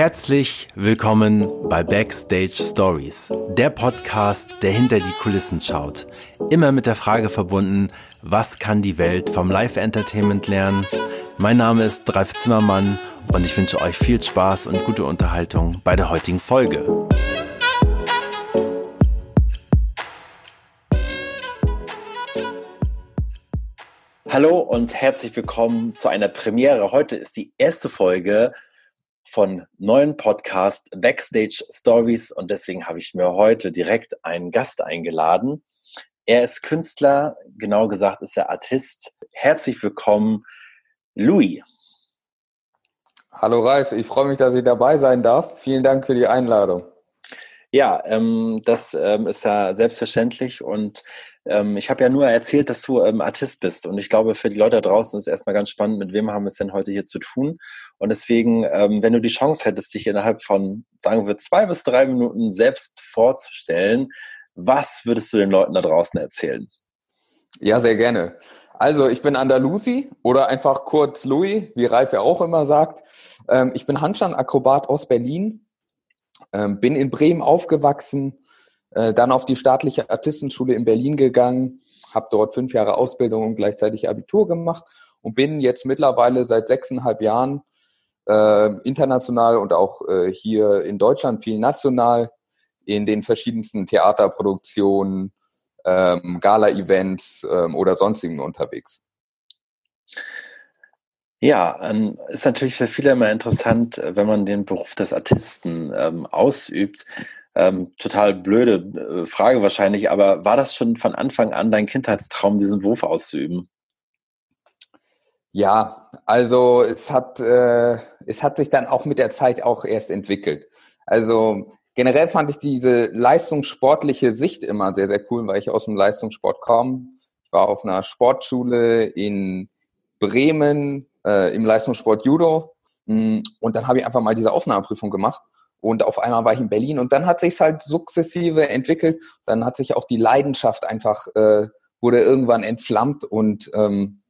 Herzlich willkommen bei Backstage Stories, der Podcast, der hinter die Kulissen schaut. Immer mit der Frage verbunden, was kann die Welt vom Live-Entertainment lernen? Mein Name ist Dreif Zimmermann und ich wünsche euch viel Spaß und gute Unterhaltung bei der heutigen Folge. Hallo und herzlich willkommen zu einer Premiere. Heute ist die erste Folge von neuen Podcast Backstage Stories und deswegen habe ich mir heute direkt einen Gast eingeladen. Er ist Künstler, genau gesagt ist er Artist. Herzlich willkommen, Louis. Hallo Ralf, ich freue mich, dass ich dabei sein darf. Vielen Dank für die Einladung. Ja, ähm, das ähm, ist ja selbstverständlich und ähm, ich habe ja nur erzählt, dass du ähm, Artist bist und ich glaube, für die Leute da draußen ist erstmal ganz spannend, mit wem haben wir es denn heute hier zu tun und deswegen, ähm, wenn du die Chance hättest, dich innerhalb von, sagen wir, zwei bis drei Minuten selbst vorzustellen, was würdest du den Leuten da draußen erzählen? Ja, sehr gerne. Also, ich bin Andalusi oder einfach kurz Louis, wie Ralf ja auch immer sagt. Ähm, ich bin Handstand-Akrobat aus Berlin, ähm, bin in Bremen aufgewachsen, äh, dann auf die staatliche Artistenschule in Berlin gegangen, habe dort fünf Jahre Ausbildung und gleichzeitig Abitur gemacht und bin jetzt mittlerweile seit sechseinhalb Jahren äh, international und auch äh, hier in Deutschland viel national in den verschiedensten Theaterproduktionen, ähm, Gala-Events ähm, oder sonstigen unterwegs. Ja, ähm, ist natürlich für viele immer interessant, äh, wenn man den Beruf des Artisten ähm, ausübt. Ähm, total blöde äh, Frage wahrscheinlich, aber war das schon von Anfang an dein Kindheitstraum, diesen Beruf auszuüben? Ja, also es hat, äh, es hat sich dann auch mit der Zeit auch erst entwickelt. Also generell fand ich diese leistungssportliche Sicht immer sehr, sehr cool, weil ich aus dem Leistungssport komme. Ich war auf einer Sportschule in Bremen, äh, im Leistungssport Judo. Mm, und dann habe ich einfach mal diese Aufnahmeprüfung gemacht. Und auf einmal war ich in Berlin und dann hat sich halt sukzessive entwickelt. Dann hat sich auch die Leidenschaft einfach, äh, wurde irgendwann entflammt und ähm,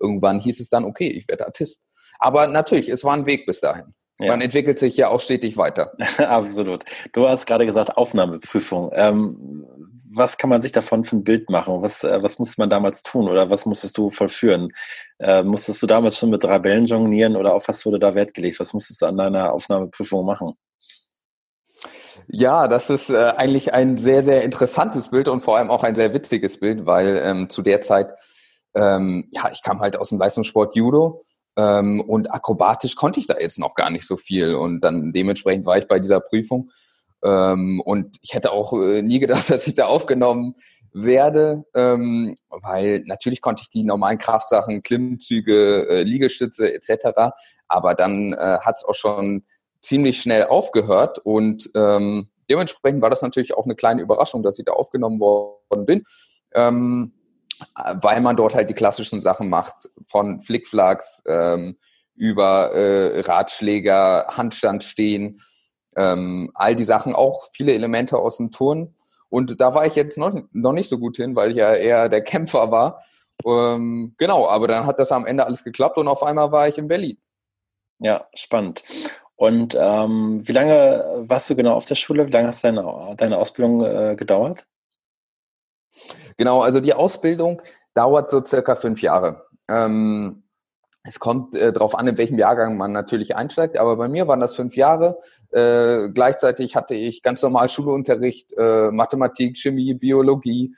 irgendwann hieß es dann, okay, ich werde Artist. Aber natürlich, es war ein Weg bis dahin. Ja. Man entwickelt sich ja auch stetig weiter. Absolut. Du hast gerade gesagt, Aufnahmeprüfung. Ähm, was kann man sich davon für ein Bild machen? Was, äh, was musste man damals tun oder was musstest du vollführen? Äh, musstest du damals schon mit drei Bällen jonglieren oder auf was wurde da Wert gelegt? Was musstest du an deiner Aufnahmeprüfung machen? Ja, das ist äh, eigentlich ein sehr, sehr interessantes Bild und vor allem auch ein sehr witziges Bild, weil ähm, zu der Zeit, ähm, ja, ich kam halt aus dem Leistungssport Judo ähm, und akrobatisch konnte ich da jetzt noch gar nicht so viel und dann dementsprechend war ich bei dieser Prüfung ähm, und ich hätte auch äh, nie gedacht, dass ich da aufgenommen werde, ähm, weil natürlich konnte ich die normalen Kraftsachen, Klimmzüge, äh, Liegestütze etc. Aber dann äh, hat es auch schon ziemlich schnell aufgehört und ähm, dementsprechend war das natürlich auch eine kleine Überraschung, dass ich da aufgenommen worden bin, ähm, weil man dort halt die klassischen Sachen macht, von Flickflacks ähm, über äh, Ratschläger, Handstand stehen, ähm, all die Sachen, auch viele Elemente aus dem Turn. Und da war ich jetzt noch, noch nicht so gut hin, weil ich ja eher der Kämpfer war. Ähm, genau, aber dann hat das am Ende alles geklappt und auf einmal war ich in Berlin. Ja, spannend. Und ähm, wie lange warst du genau auf der Schule? Wie lange hast deine, deine Ausbildung äh, gedauert? Genau, also die Ausbildung dauert so circa fünf Jahre. Ähm, es kommt äh, darauf an, in welchem Jahrgang man natürlich einsteigt, aber bei mir waren das fünf Jahre. Äh, gleichzeitig hatte ich ganz normal Schulunterricht, äh, Mathematik, Chemie, Biologie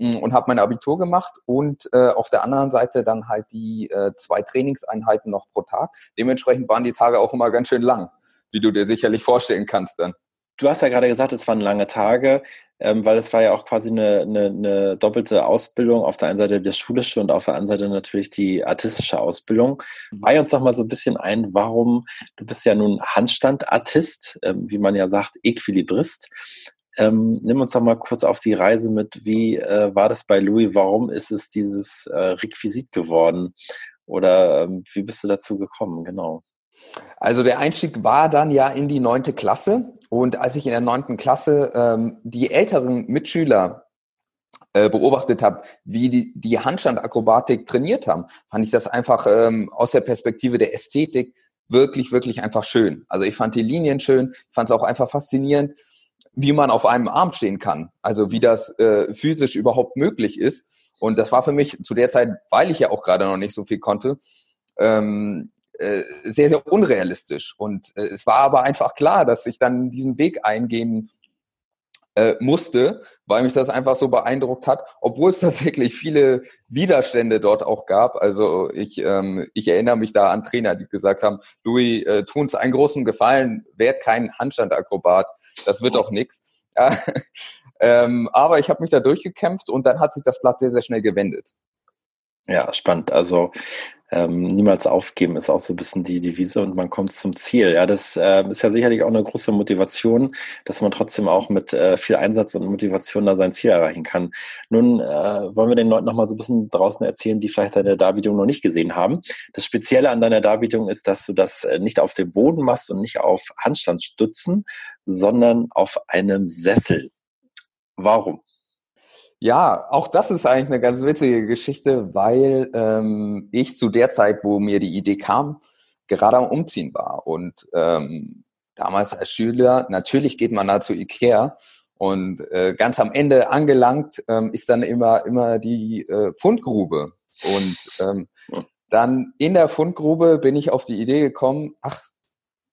und habe mein Abitur gemacht und äh, auf der anderen Seite dann halt die äh, zwei Trainingseinheiten noch pro Tag. Dementsprechend waren die Tage auch immer ganz schön lang, wie du dir sicherlich vorstellen kannst dann. Du hast ja gerade gesagt, es waren lange Tage ähm, weil es war ja auch quasi eine, eine, eine doppelte Ausbildung. Auf der einen Seite das schulische und auf der anderen Seite natürlich die artistische Ausbildung. Mhm. Weih uns noch mal so ein bisschen ein, warum, du bist ja nun Handstandartist, ähm, wie man ja sagt, Equilibrist. Ähm, nimm uns doch mal kurz auf die Reise mit. Wie äh, war das bei Louis? Warum ist es dieses äh, Requisit geworden? Oder ähm, wie bist du dazu gekommen? Genau. Also der Einstieg war dann ja in die neunte Klasse und als ich in der neunten Klasse ähm, die älteren Mitschüler äh, beobachtet habe, wie die, die Handstandakrobatik trainiert haben, fand ich das einfach ähm, aus der Perspektive der Ästhetik wirklich, wirklich einfach schön. Also ich fand die Linien schön, fand es auch einfach faszinierend, wie man auf einem Arm stehen kann. Also wie das äh, physisch überhaupt möglich ist. Und das war für mich zu der Zeit, weil ich ja auch gerade noch nicht so viel konnte, ähm, äh, sehr, sehr unrealistisch. Und äh, es war aber einfach klar, dass ich dann diesen Weg eingehen äh, musste, weil mich das einfach so beeindruckt hat, obwohl es tatsächlich viele Widerstände dort auch gab. Also ich, ähm, ich erinnere mich da an Trainer, die gesagt haben, Louis, äh, tu uns einen großen Gefallen, werd kein Handstandakrobat, das wird doch nix. ähm, aber ich habe mich da durchgekämpft und dann hat sich das Blatt sehr, sehr schnell gewendet. Ja, spannend. Also ähm, niemals aufgeben ist auch so ein bisschen die Devise und man kommt zum Ziel. Ja, das äh, ist ja sicherlich auch eine große Motivation, dass man trotzdem auch mit äh, viel Einsatz und Motivation da sein Ziel erreichen kann. Nun äh, wollen wir den Leuten noch mal so ein bisschen draußen erzählen, die vielleicht deine Darbietung noch nicht gesehen haben. Das Spezielle an deiner Darbietung ist, dass du das äh, nicht auf dem Boden machst und nicht auf Handstandstützen, sondern auf einem Sessel. Warum? Ja, auch das ist eigentlich eine ganz witzige Geschichte, weil ähm, ich zu der Zeit, wo mir die Idee kam, gerade am Umziehen war. Und ähm, damals als Schüler, natürlich geht man da zu Ikea und äh, ganz am Ende angelangt ähm, ist dann immer, immer die äh, Fundgrube. Und ähm, dann in der Fundgrube bin ich auf die Idee gekommen, ach,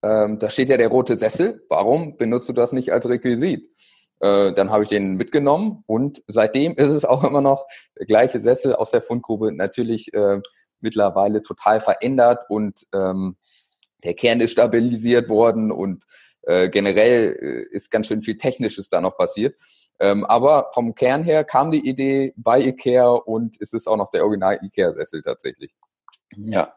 ähm, da steht ja der rote Sessel, warum benutzt du das nicht als Requisit? Äh, dann habe ich den mitgenommen und seitdem ist es auch immer noch der gleiche Sessel aus der Fundgrube. Natürlich äh, mittlerweile total verändert und ähm, der Kern ist stabilisiert worden und äh, generell äh, ist ganz schön viel Technisches da noch passiert. Ähm, aber vom Kern her kam die Idee bei IKEA und es ist auch noch der Original IKEA-Sessel tatsächlich. Ja,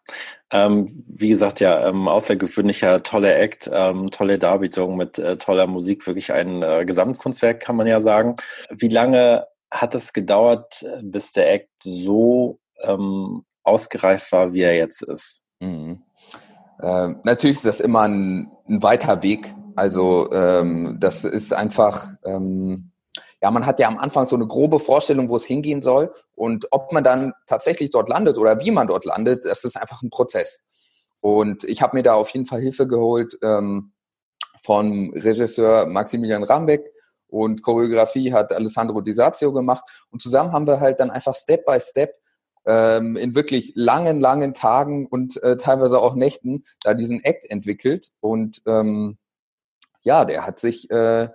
ähm, wie gesagt, ja, ähm, außergewöhnlicher, toller Act, ähm, tolle Darbietung mit äh, toller Musik, wirklich ein äh, Gesamtkunstwerk, kann man ja sagen. Wie lange hat es gedauert, bis der Act so ähm, ausgereift war, wie er jetzt ist? Mhm. Ähm, natürlich ist das immer ein, ein weiter Weg. Also ähm, das ist einfach ähm, ja, man hat ja am Anfang so eine grobe Vorstellung, wo es hingehen soll. Und ob man dann tatsächlich dort landet oder wie man dort landet, das ist einfach ein Prozess. Und ich habe mir da auf jeden Fall Hilfe geholt ähm, von Regisseur Maximilian Rambeck und Choreografie hat Alessandro Disazio gemacht. Und zusammen haben wir halt dann einfach Step by Step ähm, in wirklich langen, langen Tagen und äh, teilweise auch Nächten da diesen Act entwickelt. Und ähm, ja, der hat sich äh,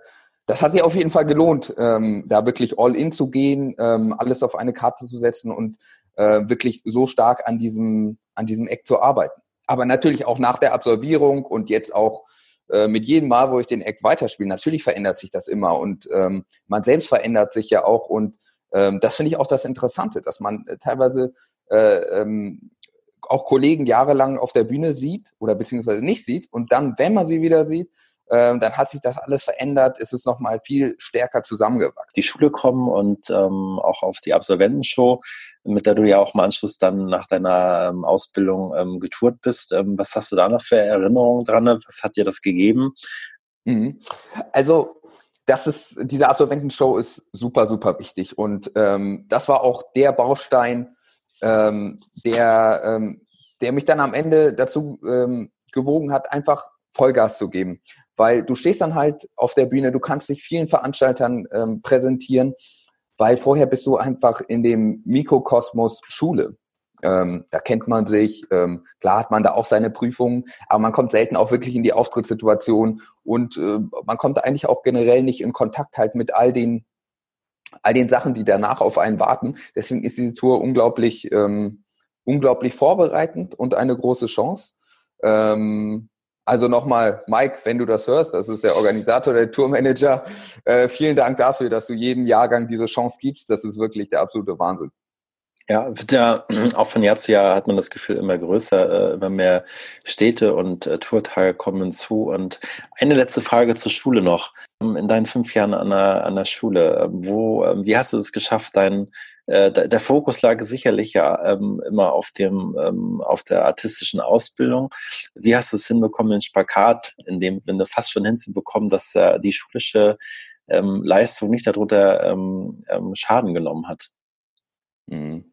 das hat sich auf jeden Fall gelohnt, ähm, da wirklich all in zu gehen, ähm, alles auf eine Karte zu setzen und äh, wirklich so stark an diesem, an diesem Eck zu arbeiten. Aber natürlich auch nach der Absolvierung und jetzt auch äh, mit jedem Mal, wo ich den Act weiterspiele, natürlich verändert sich das immer und ähm, man selbst verändert sich ja auch und ähm, das finde ich auch das Interessante, dass man äh, teilweise äh, ähm, auch Kollegen jahrelang auf der Bühne sieht oder beziehungsweise nicht sieht und dann, wenn man sie wieder sieht, ähm, dann hat sich das alles verändert, ist es nochmal viel stärker zusammengewachsen. Die Schule kommen und ähm, auch auf die Absolventenshow, mit der du ja auch im Anschluss dann nach deiner ähm, Ausbildung ähm, getourt bist. Ähm, was hast du da noch für Erinnerungen dran? Was hat dir das gegeben? Mhm. Also das ist, diese Absolventenshow ist super, super wichtig. Und ähm, das war auch der Baustein, ähm, der, ähm, der mich dann am Ende dazu ähm, gewogen hat, einfach Vollgas zu geben weil du stehst dann halt auf der Bühne, du kannst dich vielen Veranstaltern ähm, präsentieren, weil vorher bist du einfach in dem Mikrokosmos Schule. Ähm, da kennt man sich, ähm, klar hat man da auch seine Prüfungen, aber man kommt selten auch wirklich in die Auftrittssituation und äh, man kommt eigentlich auch generell nicht in Kontakt halt mit all den, all den Sachen, die danach auf einen warten. Deswegen ist diese Tour unglaublich, ähm, unglaublich vorbereitend und eine große Chance. Ähm, also nochmal, Mike, wenn du das hörst, das ist der Organisator, der Tourmanager. Äh, vielen Dank dafür, dass du jedem Jahrgang diese Chance gibst. Das ist wirklich der absolute Wahnsinn. Ja, wird ja auch von Jahr zu Jahr hat man das Gefühl immer größer, äh, immer mehr Städte und äh, Tourtage kommen hinzu. Und eine letzte Frage zur Schule noch. In deinen fünf Jahren an der, an der Schule, äh, wo, äh, wie hast du es geschafft, dein äh, der Fokus lag sicherlich ja ähm, immer auf dem ähm, auf der artistischen Ausbildung. Wie hast du es hinbekommen, den Spagat, in dem Sinne fast schon hinzubekommen, dass äh, die schulische ähm, Leistung nicht darunter ähm, ähm, Schaden genommen hat? Mhm.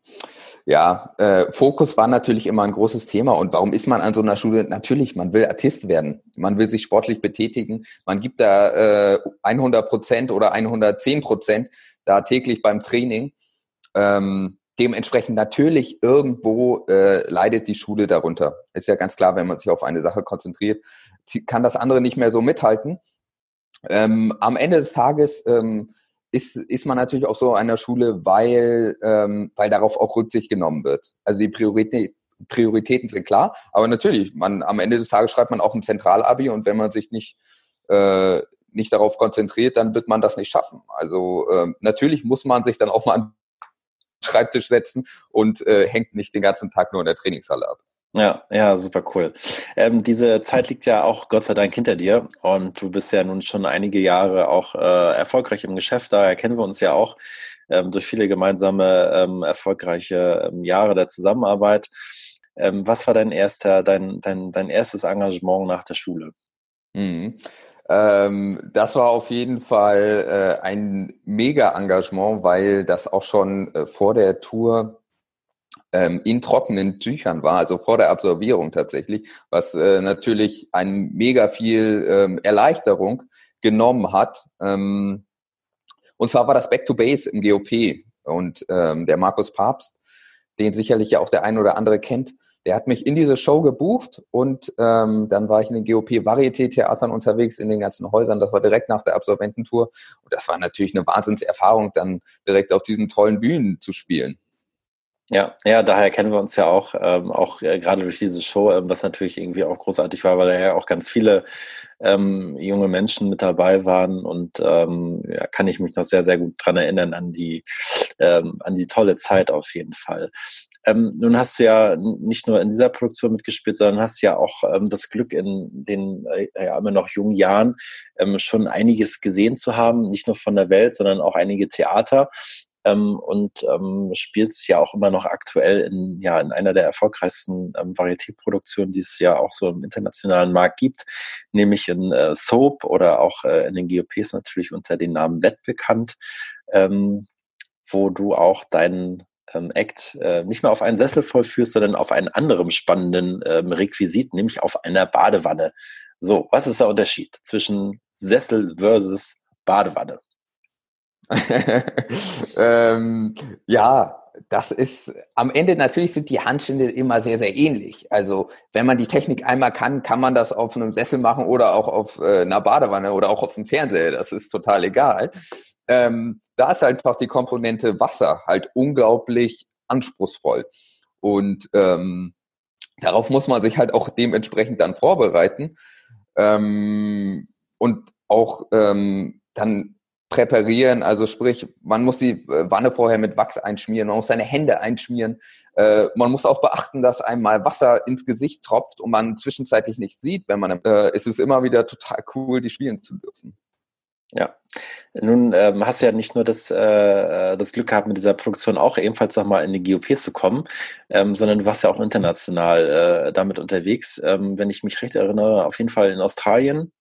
Ja, äh, Fokus war natürlich immer ein großes Thema. Und warum ist man an so einer Schule? Natürlich, man will Artist werden. Man will sich sportlich betätigen. Man gibt da äh, 100 Prozent oder 110 Prozent da täglich beim Training. Ähm, dementsprechend natürlich irgendwo äh, leidet die Schule darunter. Ist ja ganz klar, wenn man sich auf eine Sache konzentriert, kann das andere nicht mehr so mithalten. Ähm, am Ende des Tages ähm, ist, ist man natürlich auf so einer Schule, weil, ähm, weil darauf auch Rücksicht genommen wird. Also die Priorität, Prioritäten sind klar, aber natürlich, man, am Ende des Tages schreibt man auch ein Zentralabi und wenn man sich nicht, äh, nicht darauf konzentriert, dann wird man das nicht schaffen. Also äh, natürlich muss man sich dann auch mal an Schreibtisch setzen und äh, hängt nicht den ganzen Tag nur in der Trainingshalle ab. Ja, ja, super cool. Ähm, diese Zeit liegt ja auch Gott sei Dank hinter dir und du bist ja nun schon einige Jahre auch äh, erfolgreich im Geschäft. Daher kennen wir uns ja auch ähm, durch viele gemeinsame ähm, erfolgreiche ähm, Jahre der Zusammenarbeit. Ähm, was war dein erster, dein, dein, dein erstes Engagement nach der Schule? Mhm. Ähm, das war auf jeden Fall äh, ein Mega-Engagement, weil das auch schon äh, vor der Tour ähm, in trockenen Tüchern war, also vor der Absolvierung tatsächlich, was äh, natürlich ein mega viel ähm, Erleichterung genommen hat. Ähm, und zwar war das Back to Base im GOP und ähm, der Markus Papst, den sicherlich ja auch der ein oder andere kennt, der hat mich in diese Show gebucht und ähm, dann war ich in den GOP Varieté Theatern unterwegs in den ganzen Häusern. Das war direkt nach der Absolvententour und das war natürlich eine Wahnsinnserfahrung, dann direkt auf diesen tollen Bühnen zu spielen. Ja, ja, daher kennen wir uns ja auch, ähm, auch äh, gerade durch diese Show, ähm, was natürlich irgendwie auch großartig war, weil da ja auch ganz viele ähm, junge Menschen mit dabei waren und ähm, ja, kann ich mich noch sehr, sehr gut dran erinnern an die, ähm, an die tolle Zeit auf jeden Fall. Ähm, nun hast du ja nicht nur in dieser Produktion mitgespielt, sondern hast ja auch ähm, das Glück in den äh, ja, immer noch jungen Jahren ähm, schon einiges gesehen zu haben, nicht nur von der Welt, sondern auch einige Theater. Ähm, und ähm, spielt ja auch immer noch aktuell in, ja, in einer der erfolgreichsten ähm, Varieté-Produktionen, die es ja auch so im internationalen Markt gibt, nämlich in äh, Soap oder auch äh, in den GOPs natürlich unter dem Namen Wett bekannt, ähm, wo du auch deinen ähm, Act äh, nicht mehr auf einen Sessel vollführst, sondern auf einen anderen spannenden ähm, Requisit, nämlich auf einer Badewanne. So, was ist der Unterschied zwischen Sessel versus Badewanne? ähm, ja, das ist am Ende natürlich sind die Handstände immer sehr, sehr ähnlich. Also wenn man die Technik einmal kann, kann man das auf einem Sessel machen oder auch auf äh, einer Badewanne oder auch auf dem Fernseher. Das ist total egal. Ähm, da ist einfach die Komponente Wasser halt unglaublich anspruchsvoll. Und ähm, darauf muss man sich halt auch dementsprechend dann vorbereiten. Ähm, und auch ähm, dann präparieren, also sprich, man muss die äh, Wanne vorher mit Wachs einschmieren, man muss seine Hände einschmieren, äh, man muss auch beachten, dass einmal Wasser ins Gesicht tropft und man zwischenzeitlich nicht sieht, wenn man, äh, es ist immer wieder total cool, die spielen zu dürfen. Ja, nun ähm, hast du ja nicht nur das, äh, das Glück gehabt, mit dieser Produktion auch ebenfalls nochmal in die GOPs zu kommen, ähm, sondern du warst ja auch international äh, damit unterwegs. Ähm, wenn ich mich recht erinnere, auf jeden Fall in Australien.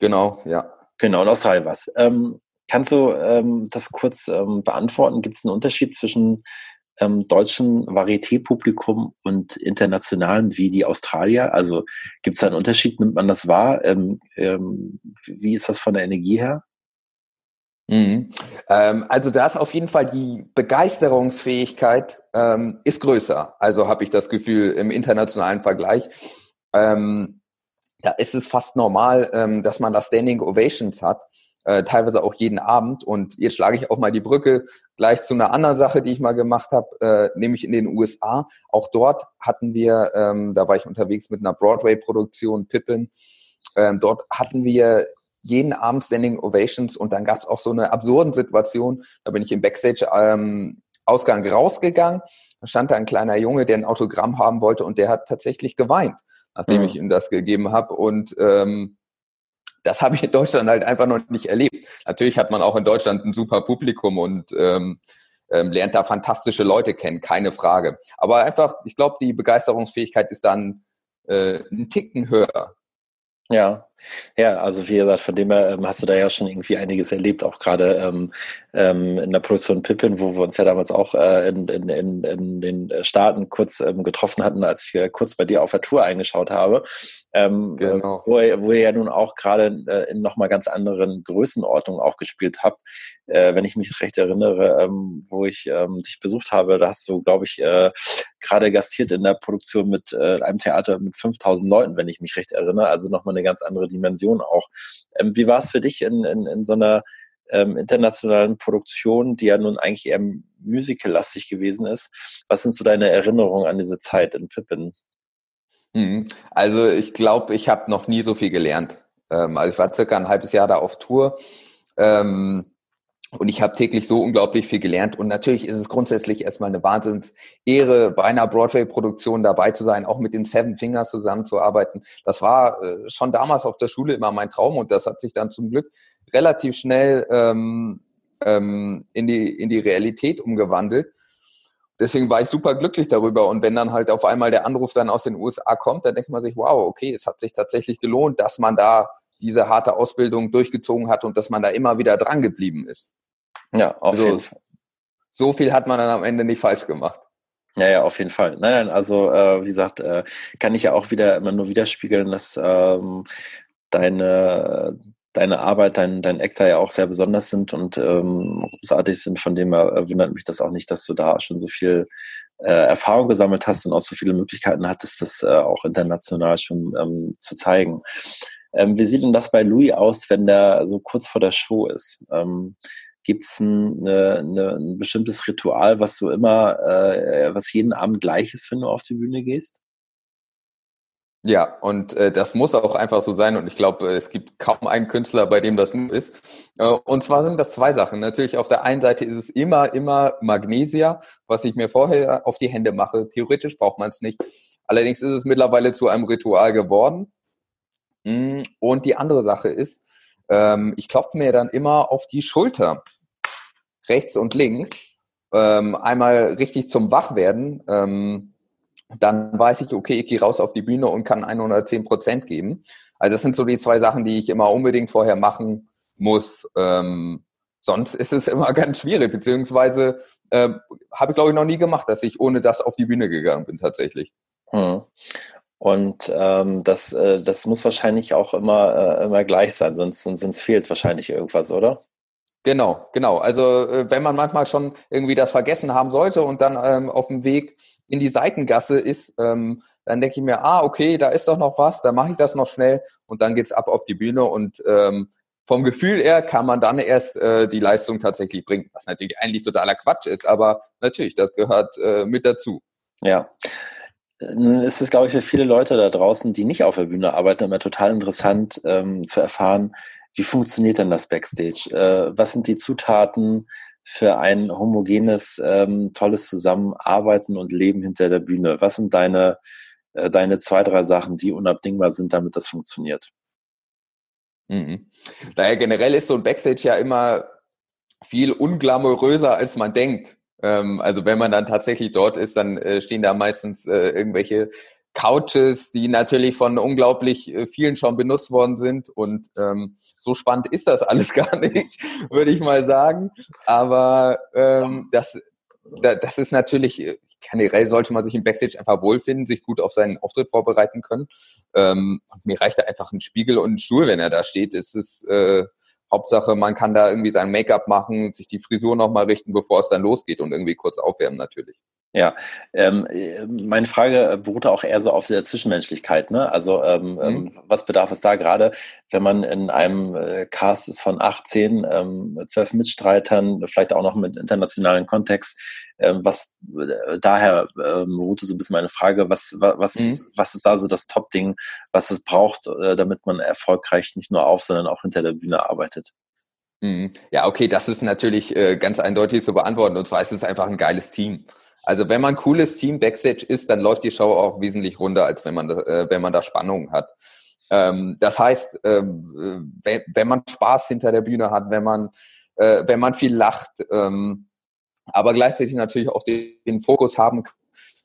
Genau, ja. Genau, in Australien was. Ähm, kannst du ähm, das kurz ähm, beantworten? Gibt es einen Unterschied zwischen ähm, deutschen Varieté-Publikum und internationalen wie die Australier? Also gibt es da einen Unterschied? Nimmt man das wahr? Ähm, ähm, wie ist das von der Energie her? Mhm. Ähm, also da ist auf jeden Fall die Begeisterungsfähigkeit ähm, ist größer. Also habe ich das Gefühl im internationalen Vergleich. Ähm, da ist es fast normal, ähm, dass man da Standing Ovations hat, äh, teilweise auch jeden Abend. Und jetzt schlage ich auch mal die Brücke gleich zu einer anderen Sache, die ich mal gemacht habe, äh, nämlich in den USA. Auch dort hatten wir, ähm, da war ich unterwegs mit einer Broadway-Produktion, Pippin. Ähm, dort hatten wir jeden Abend Standing Ovations und dann gab es auch so eine absurden Situation. Da bin ich im Backstage ähm, Ausgang rausgegangen. Da stand da ein kleiner Junge, der ein Autogramm haben wollte und der hat tatsächlich geweint nachdem mhm. ich ihm das gegeben habe. Und ähm, das habe ich in Deutschland halt einfach noch nicht erlebt. Natürlich hat man auch in Deutschland ein super Publikum und ähm, ähm, lernt da fantastische Leute kennen, keine Frage. Aber einfach, ich glaube, die Begeisterungsfähigkeit ist dann äh, ein Ticken höher. Ja, Ja, also wie gesagt, von dem her ähm, hast du da ja schon irgendwie einiges erlebt, auch gerade ähm, ähm, in der Produktion Pippin, wo wir uns ja damals auch äh, in, in, in, in den Staaten kurz ähm, getroffen hatten, als ich äh, kurz bei dir auf der Tour eingeschaut habe, ähm, äh, genau. wo, ihr, wo ihr ja nun auch gerade äh, in nochmal ganz anderen Größenordnungen auch gespielt habt. Äh, wenn ich mich recht erinnere, ähm, wo ich ähm, dich besucht habe, da hast du, glaube ich, äh, gerade gastiert in der Produktion mit äh, einem Theater mit 5000 Leuten, wenn ich mich recht erinnere. Also nochmal eine ganz andere Dimension auch. Ähm, wie war es für dich in, in, in so einer ähm, internationalen Produktion, die ja nun eigentlich eher musical-lastig gewesen ist? Was sind so deine Erinnerungen an diese Zeit in Pippin? Mhm. Also ich glaube, ich habe noch nie so viel gelernt. Ähm, also ich war circa ein halbes Jahr da auf Tour. Ähm, und ich habe täglich so unglaublich viel gelernt. Und natürlich ist es grundsätzlich erstmal eine Wahnsinnsehre, bei einer Broadway-Produktion dabei zu sein, auch mit den Seven Fingers zusammenzuarbeiten. Das war äh, schon damals auf der Schule immer mein Traum und das hat sich dann zum Glück relativ schnell ähm, ähm, in, die, in die Realität umgewandelt. Deswegen war ich super glücklich darüber. Und wenn dann halt auf einmal der Anruf dann aus den USA kommt, dann denkt man sich, wow, okay, es hat sich tatsächlich gelohnt, dass man da diese harte Ausbildung durchgezogen hat und dass man da immer wieder dran geblieben ist. Ja, auf also, jeden Fall. So viel hat man dann am Ende nicht falsch gemacht. Ja, ja, auf jeden Fall. Nein, nein, also äh, wie gesagt, äh, kann ich ja auch wieder immer nur widerspiegeln, dass ähm, deine deine Arbeit, dein, dein Ektar ja auch sehr besonders sind und ähm, großartig sind. Von dem her wundert mich das auch nicht, dass du da schon so viel äh, Erfahrung gesammelt hast und auch so viele Möglichkeiten hattest, das äh, auch international schon ähm, zu zeigen. Ähm, wie sieht denn das bei Louis aus, wenn der so kurz vor der Show ist? Ähm, Gibt es ein, eine, ein bestimmtes Ritual, was du immer, äh, was jeden Abend gleich ist, wenn du auf die Bühne gehst? Ja, und äh, das muss auch einfach so sein. Und ich glaube, es gibt kaum einen Künstler, bei dem das nur ist. Äh, und zwar sind das zwei Sachen. Natürlich, auf der einen Seite ist es immer, immer Magnesia, was ich mir vorher auf die Hände mache. Theoretisch braucht man es nicht. Allerdings ist es mittlerweile zu einem Ritual geworden. Mm, und die andere Sache ist, ähm, ich klopfe mir dann immer auf die Schulter rechts und links, ähm, einmal richtig zum Wachwerden, ähm, dann weiß ich, okay, ich gehe raus auf die Bühne und kann 110 Prozent geben. Also das sind so die zwei Sachen, die ich immer unbedingt vorher machen muss. Ähm, sonst ist es immer ganz schwierig, beziehungsweise äh, habe ich, glaube ich, noch nie gemacht, dass ich ohne das auf die Bühne gegangen bin tatsächlich. Hm. Und ähm, das, äh, das muss wahrscheinlich auch immer, äh, immer gleich sein, sonst, sonst fehlt wahrscheinlich irgendwas, oder? Genau, genau. Also äh, wenn man manchmal schon irgendwie das vergessen haben sollte und dann ähm, auf dem Weg in die Seitengasse ist, ähm, dann denke ich mir, ah, okay, da ist doch noch was, dann mache ich das noch schnell und dann geht's ab auf die Bühne und ähm, vom Gefühl her kann man dann erst äh, die Leistung tatsächlich bringen, was natürlich eigentlich totaler Quatsch ist, aber natürlich, das gehört äh, mit dazu. Ja. Nun ist es, glaube ich, für viele Leute da draußen, die nicht auf der Bühne arbeiten, immer total interessant ähm, zu erfahren, wie funktioniert denn das Backstage? Äh, was sind die Zutaten für ein homogenes, ähm, tolles Zusammenarbeiten und Leben hinter der Bühne? Was sind deine, äh, deine zwei, drei Sachen, die unabdingbar sind, damit das funktioniert? Mhm. Daher generell ist so ein Backstage ja immer viel unglamouröser, als man denkt. Ähm, also wenn man dann tatsächlich dort ist, dann äh, stehen da meistens äh, irgendwelche Couches, die natürlich von unglaublich äh, vielen schon benutzt worden sind. Und ähm, so spannend ist das alles gar nicht, würde ich mal sagen. Aber ähm, das, das ist natürlich, äh, generell sollte man sich im Backstage einfach wohlfinden, sich gut auf seinen Auftritt vorbereiten können. Ähm, und mir reicht da einfach ein Spiegel und ein Stuhl, wenn er da steht. Es ist äh, Hauptsache, man kann da irgendwie sein Make-up machen, sich die Frisur nochmal richten, bevor es dann losgeht und irgendwie kurz aufwärmen natürlich. Ja, ähm, meine Frage beruht auch eher so auf der Zwischenmenschlichkeit. Ne? Also ähm, mhm. Ähm, was bedarf es da gerade, wenn man in einem äh, Cast ist von 18, ähm, zwölf Mitstreitern, vielleicht auch noch mit internationalen Kontext, ähm, was äh, daher ähm, beruhte so ein bisschen meine Frage, was, was, mhm. was ist da so das Top-Ding, was es braucht, äh, damit man erfolgreich nicht nur auf, sondern auch hinter der Bühne arbeitet? Mhm. Ja, okay, das ist natürlich äh, ganz eindeutig zu beantworten. Und zwar ist es einfach ein geiles Team. Also wenn man ein cooles Team Backstage ist, dann läuft die Show auch wesentlich runder, als wenn man, äh, wenn man da Spannung hat. Ähm, das heißt, ähm, wenn, wenn man Spaß hinter der Bühne hat, wenn man, äh, wenn man viel lacht, ähm, aber gleichzeitig natürlich auch den, den Fokus haben kann,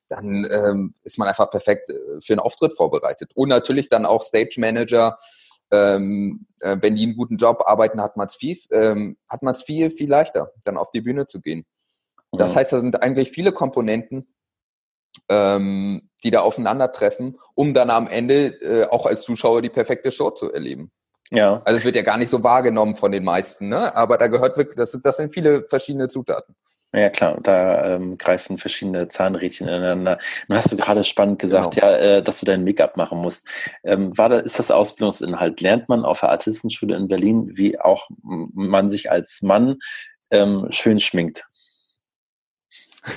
dann ähm, ist man einfach perfekt äh, für einen Auftritt vorbereitet. Und natürlich dann auch Stage Manager ähm, äh, wenn die einen guten Job arbeiten, hat man es viel, ähm, hat man es viel, viel leichter, dann auf die Bühne zu gehen. Das heißt, da sind eigentlich viele Komponenten, ähm, die da aufeinandertreffen, um dann am Ende äh, auch als Zuschauer die perfekte Show zu erleben. Ja. Also es wird ja gar nicht so wahrgenommen von den meisten, ne? Aber da gehört wirklich, das, das sind viele verschiedene Zutaten. Ja klar, da ähm, greifen verschiedene Zahnrädchen ineinander. Nun hast du gerade spannend gesagt, genau. ja, äh, dass du dein Make-up machen musst. Ähm, war da, ist das Ausbildungsinhalt? Lernt man auf der Artistenschule in Berlin, wie auch man sich als Mann ähm, schön schminkt?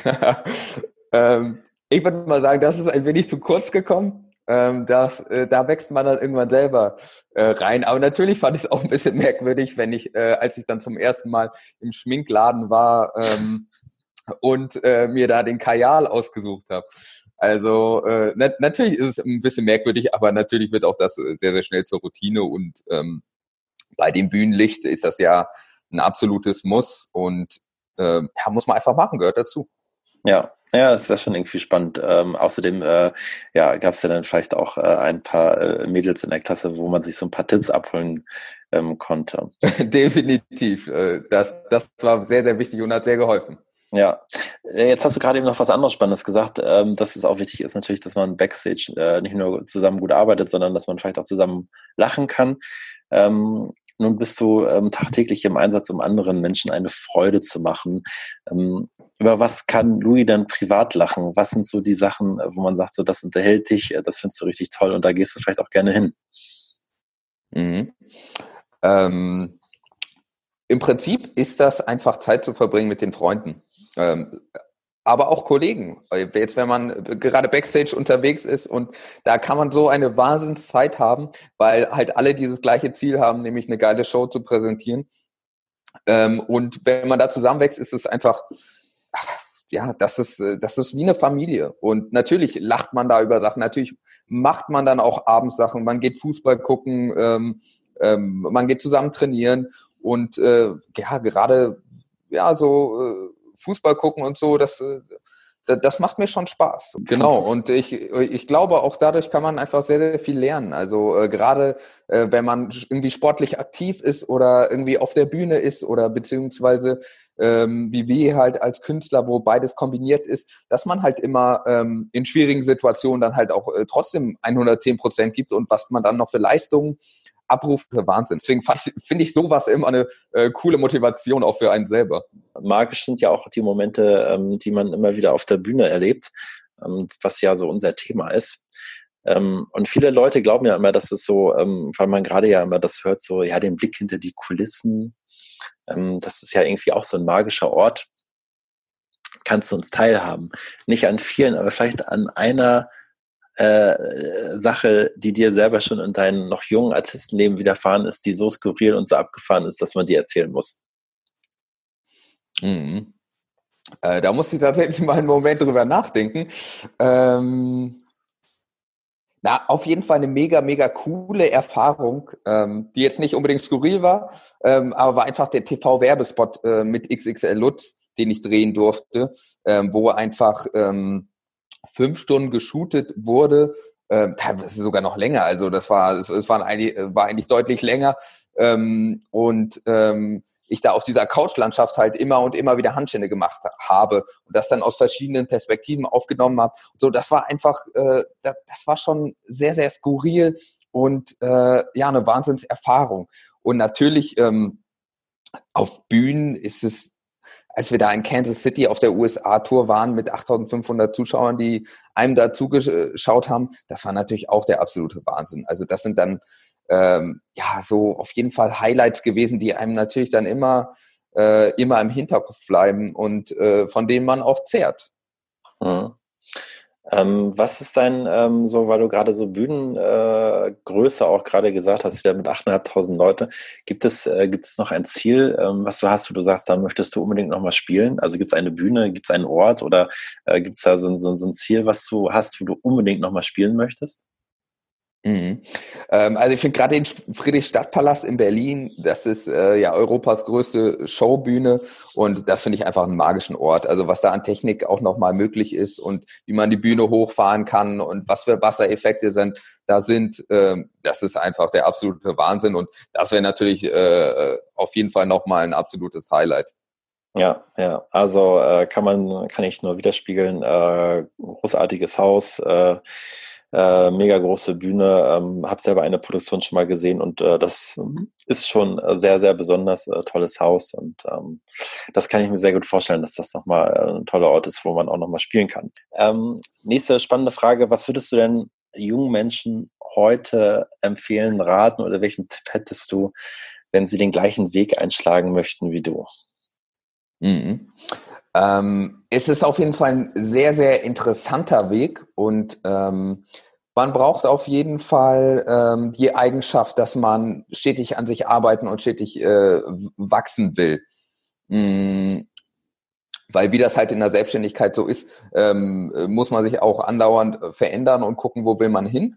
ähm, ich würde mal sagen, das ist ein wenig zu kurz gekommen. Ähm, das, äh, da wächst man dann irgendwann selber äh, rein. Aber natürlich fand ich es auch ein bisschen merkwürdig, wenn ich, äh, als ich dann zum ersten Mal im Schminkladen war ähm, und äh, mir da den Kajal ausgesucht habe. Also äh, na natürlich ist es ein bisschen merkwürdig, aber natürlich wird auch das äh, sehr, sehr schnell zur Routine und ähm, bei dem Bühnenlicht ist das ja ein absolutes Muss und äh, ja, muss man einfach machen, gehört dazu. Ja, ja, das ist ja schon irgendwie spannend. Ähm, außerdem äh, ja, gab es ja dann vielleicht auch äh, ein paar äh, Mädels in der Klasse, wo man sich so ein paar Tipps abholen ähm, konnte. Definitiv. Äh, das, das war sehr, sehr wichtig und hat sehr geholfen. Ja, äh, jetzt hast du gerade eben noch was anderes Spannendes gesagt, ähm, dass es auch wichtig ist natürlich, dass man Backstage äh, nicht nur zusammen gut arbeitet, sondern dass man vielleicht auch zusammen lachen kann. Ähm, nun bist du ähm, tagtäglich im Einsatz, um anderen Menschen eine Freude zu machen. Ähm, über was kann Louis dann privat lachen? Was sind so die Sachen, äh, wo man sagt, so das unterhält dich, äh, das findest du richtig toll und da gehst du vielleicht auch gerne hin? Mhm. Ähm, Im Prinzip ist das einfach Zeit zu verbringen mit den Freunden. Aber auch Kollegen. Jetzt, wenn man gerade Backstage unterwegs ist und da kann man so eine Wahnsinnszeit haben, weil halt alle dieses gleiche Ziel haben, nämlich eine geile Show zu präsentieren. Ähm, und wenn man da zusammenwächst, ist es einfach, ja, das ist, das ist wie eine Familie. Und natürlich lacht man da über Sachen. Natürlich macht man dann auch abends Sachen. Man geht Fußball gucken, ähm, ähm, man geht zusammen trainieren und äh, ja, gerade ja so äh, Fußball gucken und so, das, äh, das macht mir schon Spaß. Genau. Und ich, ich glaube, auch dadurch kann man einfach sehr, sehr viel lernen. Also äh, gerade äh, wenn man irgendwie sportlich aktiv ist oder irgendwie auf der Bühne ist oder beziehungsweise ähm, wie wir halt als Künstler, wo beides kombiniert ist, dass man halt immer ähm, in schwierigen Situationen dann halt auch äh, trotzdem 110 Prozent gibt und was man dann noch für Leistungen Abruf für Wahnsinn. Deswegen finde ich sowas immer eine äh, coole Motivation auch für einen selber. Magisch sind ja auch die Momente, ähm, die man immer wieder auf der Bühne erlebt, ähm, was ja so unser Thema ist. Ähm, und viele Leute glauben ja immer, dass es so, ähm, weil man gerade ja immer das hört, so, ja, den Blick hinter die Kulissen, ähm, das ist ja irgendwie auch so ein magischer Ort. Kannst du uns teilhaben? Nicht an vielen, aber vielleicht an einer äh, Sache, die dir selber schon in deinem noch jungen Artistenleben widerfahren ist, die so skurril und so abgefahren ist, dass man die erzählen muss? Mhm. Äh, da muss ich tatsächlich mal einen Moment drüber nachdenken. Ähm, na, auf jeden Fall eine mega, mega coole Erfahrung, ähm, die jetzt nicht unbedingt skurril war, ähm, aber war einfach der TV-Werbespot äh, mit XXL Lutz, den ich drehen durfte, ähm, wo einfach ähm, fünf Stunden geshootet wurde, ähm, teilweise sogar noch länger. Also das war, es, es war, eigentlich, war eigentlich deutlich länger. Ähm, und ähm, ich da auf dieser Couchlandschaft halt immer und immer wieder Handstände gemacht habe und das dann aus verschiedenen Perspektiven aufgenommen habe. So, das war einfach, äh, das, das war schon sehr, sehr skurril und äh, ja, eine Wahnsinnserfahrung. Und natürlich ähm, auf Bühnen ist es als wir da in Kansas City auf der USA-Tour waren mit 8500 Zuschauern, die einem da zugeschaut haben, das war natürlich auch der absolute Wahnsinn. Also das sind dann ähm, ja so auf jeden Fall Highlights gewesen, die einem natürlich dann immer äh, immer im Hinterkopf bleiben und äh, von denen man auch zehrt. Mhm. Ähm, was ist dein, ähm, so, weil du gerade so Bühnengröße äh, auch gerade gesagt hast, wieder mit 8.500 Leute, gibt es, äh, gibt es noch ein Ziel, ähm, was du hast, wo du sagst, da möchtest du unbedingt nochmal spielen? Also gibt es eine Bühne, gibt es einen Ort oder äh, gibt es da so, so, so ein Ziel, was du hast, wo du unbedingt nochmal spielen möchtest? Mhm. Ähm, also ich finde gerade den Friedrichstadtpalast in Berlin, das ist äh, ja Europas größte Showbühne und das finde ich einfach einen magischen Ort. Also was da an Technik auch nochmal möglich ist und wie man die Bühne hochfahren kann und was für Wassereffekte sind, da sind, äh, das ist einfach der absolute Wahnsinn und das wäre natürlich äh, auf jeden Fall nochmal ein absolutes Highlight. Ja, ja, also äh, kann man, kann ich nur widerspiegeln, äh, großartiges Haus, äh, mega große Bühne, ähm, habe selber eine Produktion schon mal gesehen und äh, das ist schon sehr, sehr besonders äh, tolles Haus und ähm, das kann ich mir sehr gut vorstellen, dass das nochmal äh, ein toller Ort ist, wo man auch nochmal spielen kann. Ähm, nächste spannende Frage, was würdest du denn jungen Menschen heute empfehlen, raten oder welchen Tipp hättest du, wenn sie den gleichen Weg einschlagen möchten wie du? Mhm. Ähm, es ist auf jeden Fall ein sehr, sehr interessanter Weg und ähm, man braucht auf jeden Fall ähm, die Eigenschaft, dass man stetig an sich arbeiten und stetig äh, wachsen will. Mhm. Weil wie das halt in der Selbstständigkeit so ist, ähm, muss man sich auch andauernd verändern und gucken, wo will man hin.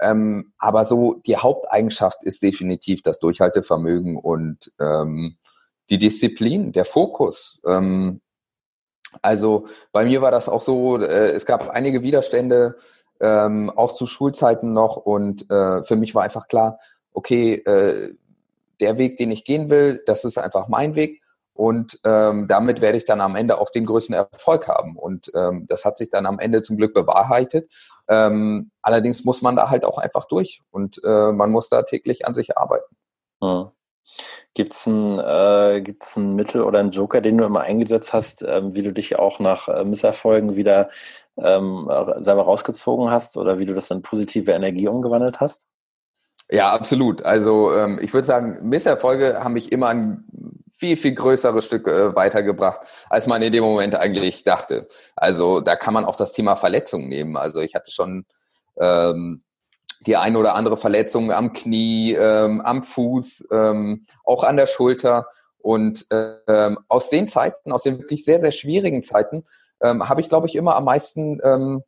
Ähm, aber so die Haupteigenschaft ist definitiv das Durchhaltevermögen und ähm, die Disziplin, der Fokus. Ähm, also bei mir war das auch so, äh, es gab einige Widerstände, ähm, auch zu Schulzeiten noch und äh, für mich war einfach klar, okay, äh, der Weg, den ich gehen will, das ist einfach mein Weg und ähm, damit werde ich dann am Ende auch den größten Erfolg haben und ähm, das hat sich dann am Ende zum Glück bewahrheitet. Ähm, allerdings muss man da halt auch einfach durch und äh, man muss da täglich an sich arbeiten. Hm. Gibt es ein, äh, gibt's ein Mittel oder einen Joker, den du immer eingesetzt hast, ähm, wie du dich auch nach äh, Misserfolgen wieder ähm, selber rausgezogen hast oder wie du das in positive Energie umgewandelt hast? Ja, absolut. Also ähm, ich würde sagen, Misserfolge haben mich immer ein viel, viel größeres Stück äh, weitergebracht, als man in dem Moment eigentlich dachte. Also da kann man auch das Thema Verletzung nehmen. Also ich hatte schon ähm, die eine oder andere Verletzung am Knie, ähm, am Fuß, ähm, auch an der Schulter. Und ähm, aus den Zeiten, aus den wirklich sehr, sehr schwierigen Zeiten, ähm, habe ich, glaube ich, immer am meisten, ähm,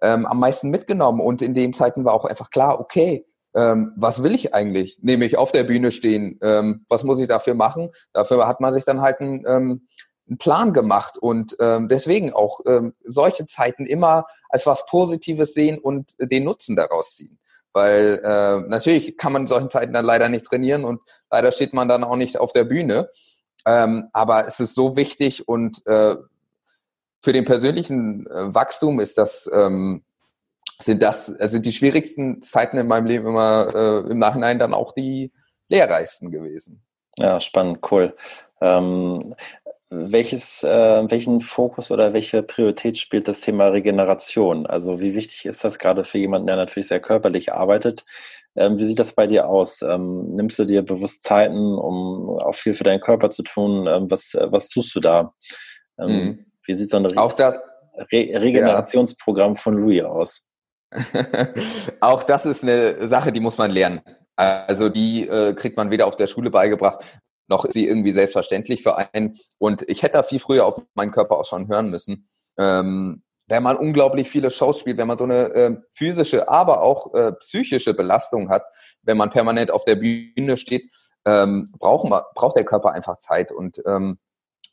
ähm, am meisten mitgenommen. Und in den Zeiten war auch einfach klar, okay, ähm, was will ich eigentlich? Nämlich auf der Bühne stehen. Ähm, was muss ich dafür machen? Dafür hat man sich dann halt ein ähm, einen Plan gemacht und ähm, deswegen auch ähm, solche Zeiten immer als was Positives sehen und den Nutzen daraus ziehen. Weil äh, natürlich kann man in solchen Zeiten dann leider nicht trainieren und leider steht man dann auch nicht auf der Bühne. Ähm, aber es ist so wichtig und äh, für den persönlichen äh, Wachstum ist das ähm, sind das also die schwierigsten Zeiten in meinem Leben immer äh, im Nachhinein dann auch die lehrreichsten gewesen. Ja, spannend, cool. Ähm, welches, äh, welchen Fokus oder welche Priorität spielt das Thema Regeneration? Also wie wichtig ist das gerade für jemanden, der natürlich sehr körperlich arbeitet? Ähm, wie sieht das bei dir aus? Ähm, nimmst du dir bewusst Zeiten, um auch viel für deinen Körper zu tun? Ähm, was, äh, was tust du da? Ähm, mhm. Wie sieht so ein Re Re Regenerationsprogramm ja. von Louis aus? auch das ist eine Sache, die muss man lernen. Also die äh, kriegt man weder auf der Schule beigebracht, noch ist sie irgendwie selbstverständlich für einen. Und ich hätte da viel früher auf meinen Körper auch schon hören müssen. Ähm, wenn man unglaublich viele Shows spielt, wenn man so eine äh, physische, aber auch äh, psychische Belastung hat, wenn man permanent auf der Bühne steht, ähm, braucht, man, braucht der Körper einfach Zeit und ähm,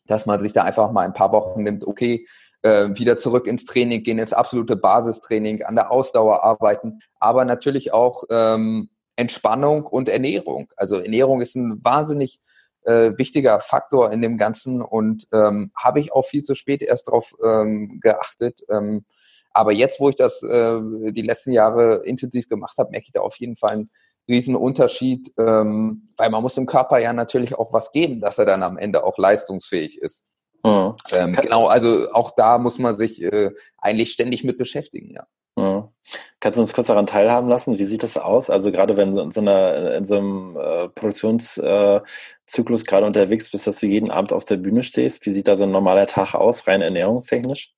dass man sich da einfach mal ein paar Wochen nimmt, okay, äh, wieder zurück ins Training gehen, ins absolute Basistraining, an der Ausdauer arbeiten, aber natürlich auch ähm, Entspannung und Ernährung. Also Ernährung ist ein wahnsinnig äh, wichtiger Faktor in dem Ganzen und ähm, habe ich auch viel zu spät erst darauf ähm, geachtet. Ähm, aber jetzt, wo ich das äh, die letzten Jahre intensiv gemacht habe, merke ich da auf jeden Fall einen riesen Unterschied, ähm, weil man muss dem Körper ja natürlich auch was geben, dass er dann am Ende auch leistungsfähig ist. Mhm. Ähm, genau, also auch da muss man sich äh, eigentlich ständig mit beschäftigen, ja. Mhm. Kannst du uns kurz daran teilhaben lassen? Wie sieht das aus? Also gerade wenn du in so, einer, in so einem äh, Produktionszyklus äh, gerade unterwegs bist, dass du jeden Abend auf der Bühne stehst, wie sieht da so ein normaler Tag aus, rein ernährungstechnisch?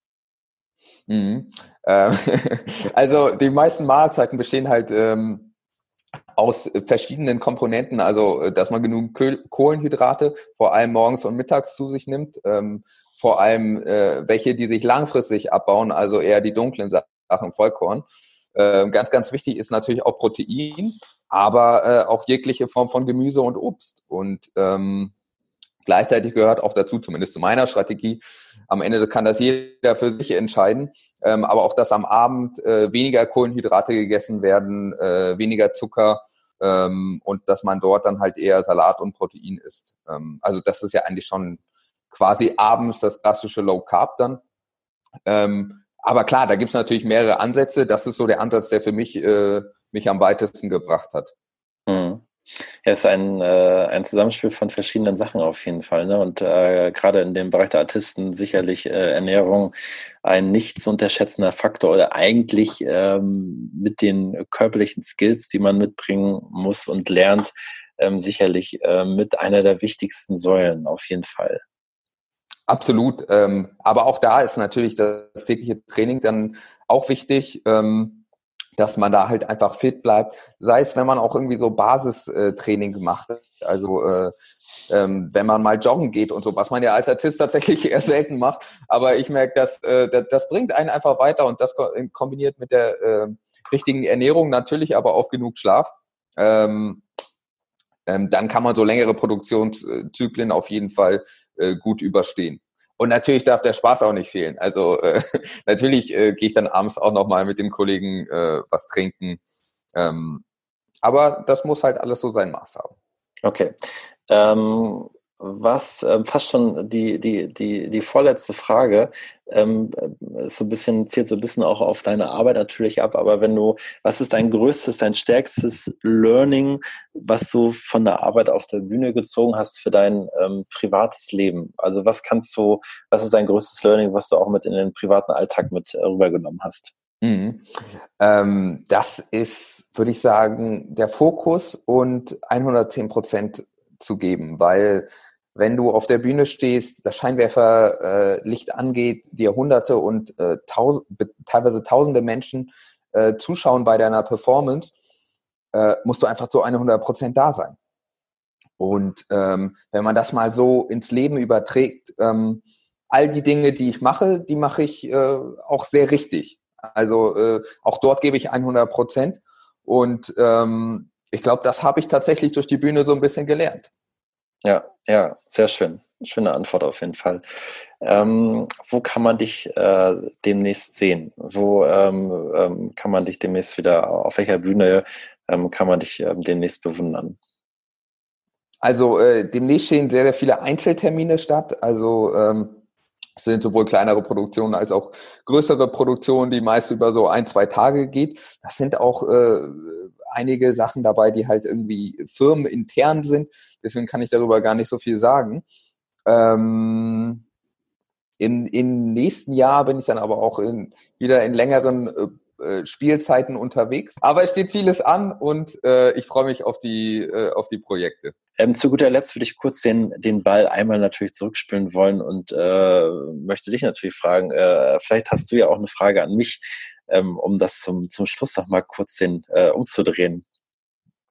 Mhm. Ähm, also die meisten Mahlzeiten bestehen halt ähm, aus verschiedenen Komponenten, also dass man genug Kohlenhydrate vor allem morgens und mittags zu sich nimmt, ähm, vor allem äh, welche, die sich langfristig abbauen, also eher die dunklen Sachen Sachen Vollkorn. Äh, ganz, ganz wichtig ist natürlich auch Protein, aber äh, auch jegliche Form von Gemüse und Obst. Und ähm, gleichzeitig gehört auch dazu, zumindest zu meiner Strategie, am Ende kann das jeder für sich entscheiden, ähm, aber auch, dass am Abend äh, weniger Kohlenhydrate gegessen werden, äh, weniger Zucker ähm, und dass man dort dann halt eher Salat und Protein isst. Ähm, also das ist ja eigentlich schon quasi abends das klassische Low Carb dann. Ähm, aber klar, da gibt's natürlich mehrere Ansätze. Das ist so der Ansatz, der für mich äh, mich am weitesten gebracht hat. Mhm. Ja, es ist ein, äh, ein Zusammenspiel von verschiedenen Sachen auf jeden Fall. Ne? Und äh, gerade in dem Bereich der Artisten sicherlich äh, Ernährung ein nicht zu unterschätzender Faktor oder eigentlich ähm, mit den körperlichen Skills, die man mitbringen muss und lernt, ähm, sicherlich äh, mit einer der wichtigsten Säulen auf jeden Fall. Absolut. Ähm, aber auch da ist natürlich das tägliche Training dann auch wichtig. Ähm, dass man da halt einfach fit bleibt. Sei es, wenn man auch irgendwie so Basistraining gemacht hat. Also äh, ähm, wenn man mal joggen geht und so, was man ja als Artist tatsächlich eher selten macht. Aber ich merke, dass äh, das, das bringt einen einfach weiter und das kombiniert mit der äh, richtigen Ernährung, natürlich aber auch genug Schlaf. Ähm, ähm, dann kann man so längere Produktionszyklen auf jeden Fall äh, gut überstehen. Und natürlich darf der Spaß auch nicht fehlen. Also äh, natürlich äh, gehe ich dann abends auch nochmal mit dem Kollegen äh, was trinken. Ähm, aber das muss halt alles so sein Maß haben. Okay. Ähm, was ähm, fast schon die, die, die, die vorletzte Frage ähm, ist so ein bisschen, zielt so ein bisschen auch auf deine Arbeit natürlich ab, aber wenn du, was ist dein größtes, dein stärkstes Learning, was du von der Arbeit auf der Bühne gezogen hast für dein ähm, privates Leben? Also was kannst du, was ist dein größtes Learning, was du auch mit in den privaten Alltag mit äh, rübergenommen hast? Mhm. Ähm, das ist, würde ich sagen, der Fokus und 110 Prozent zu geben, weil wenn du auf der Bühne stehst, das Scheinwerferlicht äh, angeht, dir hunderte und äh, tausend, teilweise tausende Menschen äh, zuschauen bei deiner Performance, äh, musst du einfach zu 100 Prozent da sein. Und ähm, wenn man das mal so ins Leben überträgt, ähm, all die Dinge, die ich mache, die mache ich äh, auch sehr richtig. Also äh, auch dort gebe ich 100 Prozent. Und ähm, ich glaube, das habe ich tatsächlich durch die Bühne so ein bisschen gelernt. Ja, ja, sehr schön. Schöne Antwort auf jeden Fall. Ähm, wo kann man dich äh, demnächst sehen? Wo ähm, ähm, kann man dich demnächst wieder, auf welcher Bühne ähm, kann man dich ähm, demnächst bewundern? Also äh, demnächst stehen sehr, sehr viele Einzeltermine statt. Also ähm, es sind sowohl kleinere Produktionen als auch größere Produktionen, die meist über so ein, zwei Tage geht. Das sind auch äh, einige Sachen dabei, die halt irgendwie firmenintern sind. Deswegen kann ich darüber gar nicht so viel sagen. Ähm, in, Im nächsten Jahr bin ich dann aber auch in, wieder in längeren äh, äh, Spielzeiten unterwegs. Aber es steht vieles an und äh, ich freue mich auf die, äh, auf die Projekte. Ähm, zu guter Letzt würde ich kurz den, den Ball einmal natürlich zurückspielen wollen und äh, möchte dich natürlich fragen, äh, vielleicht hast du ja auch eine Frage an mich ähm, um das zum, zum Schluss noch mal kurz den, äh, umzudrehen.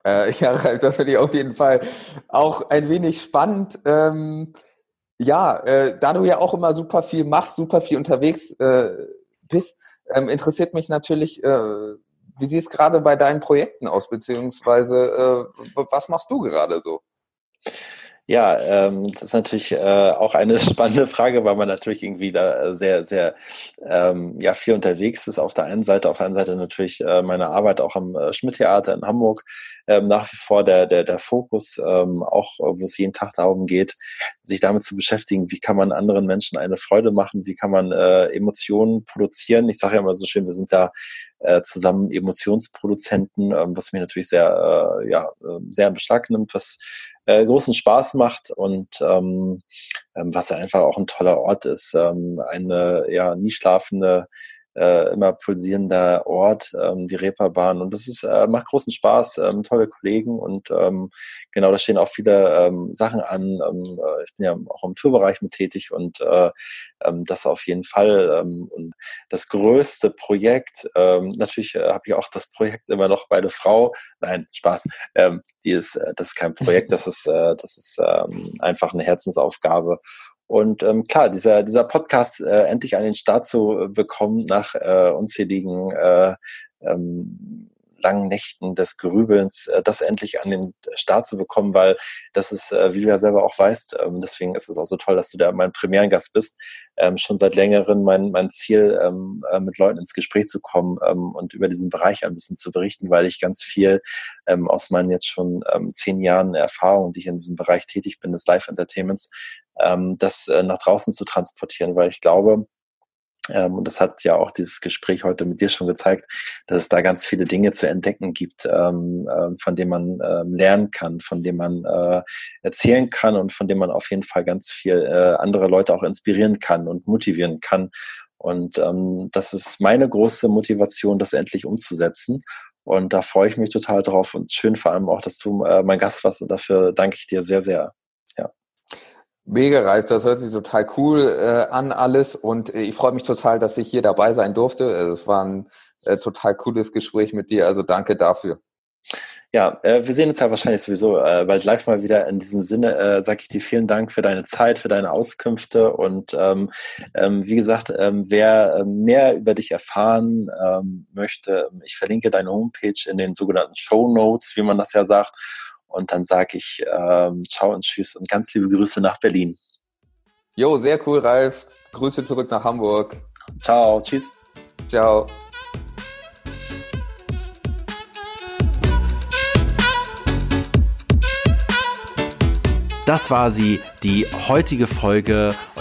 Äh, ja, Ralf, das finde ich auf jeden Fall auch ein wenig spannend. Ähm, ja, äh, da du ja auch immer super viel machst, super viel unterwegs äh, bist, ähm, interessiert mich natürlich, äh, wie sieht es gerade bei deinen Projekten aus, beziehungsweise äh, was machst du gerade so? Ja, ähm, das ist natürlich äh, auch eine spannende Frage, weil man natürlich irgendwie da sehr, sehr ähm, ja, viel unterwegs ist. Auf der einen Seite, auf der anderen Seite natürlich äh, meine Arbeit auch am äh, Schmidt-Theater in Hamburg ähm, nach wie vor der, der, der Fokus, ähm, auch wo es jeden Tag darum geht, sich damit zu beschäftigen, wie kann man anderen Menschen eine Freude machen, wie kann man äh, Emotionen produzieren. Ich sage ja immer so schön, wir sind da äh, zusammen Emotionsproduzenten, ähm, was mich natürlich sehr, äh, ja, äh, sehr in Beschlag nimmt, was äh, großen Spaß macht und ähm, ähm, was einfach auch ein toller Ort ist. Ähm, eine ja nie schlafende äh, immer pulsierender Ort, ähm, die Reeperbahn. Und das ist, äh, macht großen Spaß, ähm, tolle Kollegen und ähm, genau, da stehen auch viele ähm, Sachen an. Ähm, äh, ich bin ja auch im Tourbereich mit tätig und äh, ähm, das auf jeden Fall. Ähm, und das größte Projekt, ähm, natürlich äh, habe ich auch das Projekt immer noch bei der Frau. Nein, Spaß. Ähm, die ist, äh, das ist kein Projekt, das ist, äh, das ist ähm, einfach eine Herzensaufgabe. Und ähm, klar, dieser, dieser Podcast äh, endlich an den Start zu bekommen nach äh, unzähligen äh, ähm, langen Nächten des Grübelns, äh, das endlich an den Start zu bekommen, weil das ist, äh, wie du ja selber auch weißt, ähm, deswegen ist es auch so toll, dass du da mein Premierengast bist, ähm, schon seit längerem mein, mein Ziel, ähm, äh, mit Leuten ins Gespräch zu kommen und über diesen Bereich ein bisschen zu berichten, weil ich ganz viel aus meinen jetzt schon zehn Jahren Erfahrung, die ich in diesem Bereich tätig bin, des Live-Entertainments, das nach draußen zu transportieren, weil ich glaube, ähm, und das hat ja auch dieses Gespräch heute mit dir schon gezeigt, dass es da ganz viele Dinge zu entdecken gibt, ähm, äh, von denen man ähm, lernen kann, von denen man äh, erzählen kann und von denen man auf jeden Fall ganz viel äh, andere Leute auch inspirieren kann und motivieren kann. Und ähm, das ist meine große Motivation, das endlich umzusetzen. Und da freue ich mich total drauf und schön vor allem auch, dass du äh, mein Gast warst und dafür danke ich dir sehr, sehr. Mega reif, das hört sich total cool äh, an alles und äh, ich freue mich total, dass ich hier dabei sein durfte. Also, es war ein äh, total cooles Gespräch mit dir, also danke dafür. Ja, äh, wir sehen uns ja wahrscheinlich sowieso äh, bald live mal wieder. In diesem Sinne äh, sage ich dir vielen Dank für deine Zeit, für deine Auskünfte und ähm, ähm, wie gesagt, ähm, wer mehr über dich erfahren ähm, möchte, ich verlinke deine Homepage in den sogenannten Show Notes, wie man das ja sagt und dann sage ich ähm, ciao und tschüss und ganz liebe Grüße nach Berlin. Jo, sehr cool, Ralf. Grüße zurück nach Hamburg. Ciao, tschüss. Ciao. Das war sie, die heutige Folge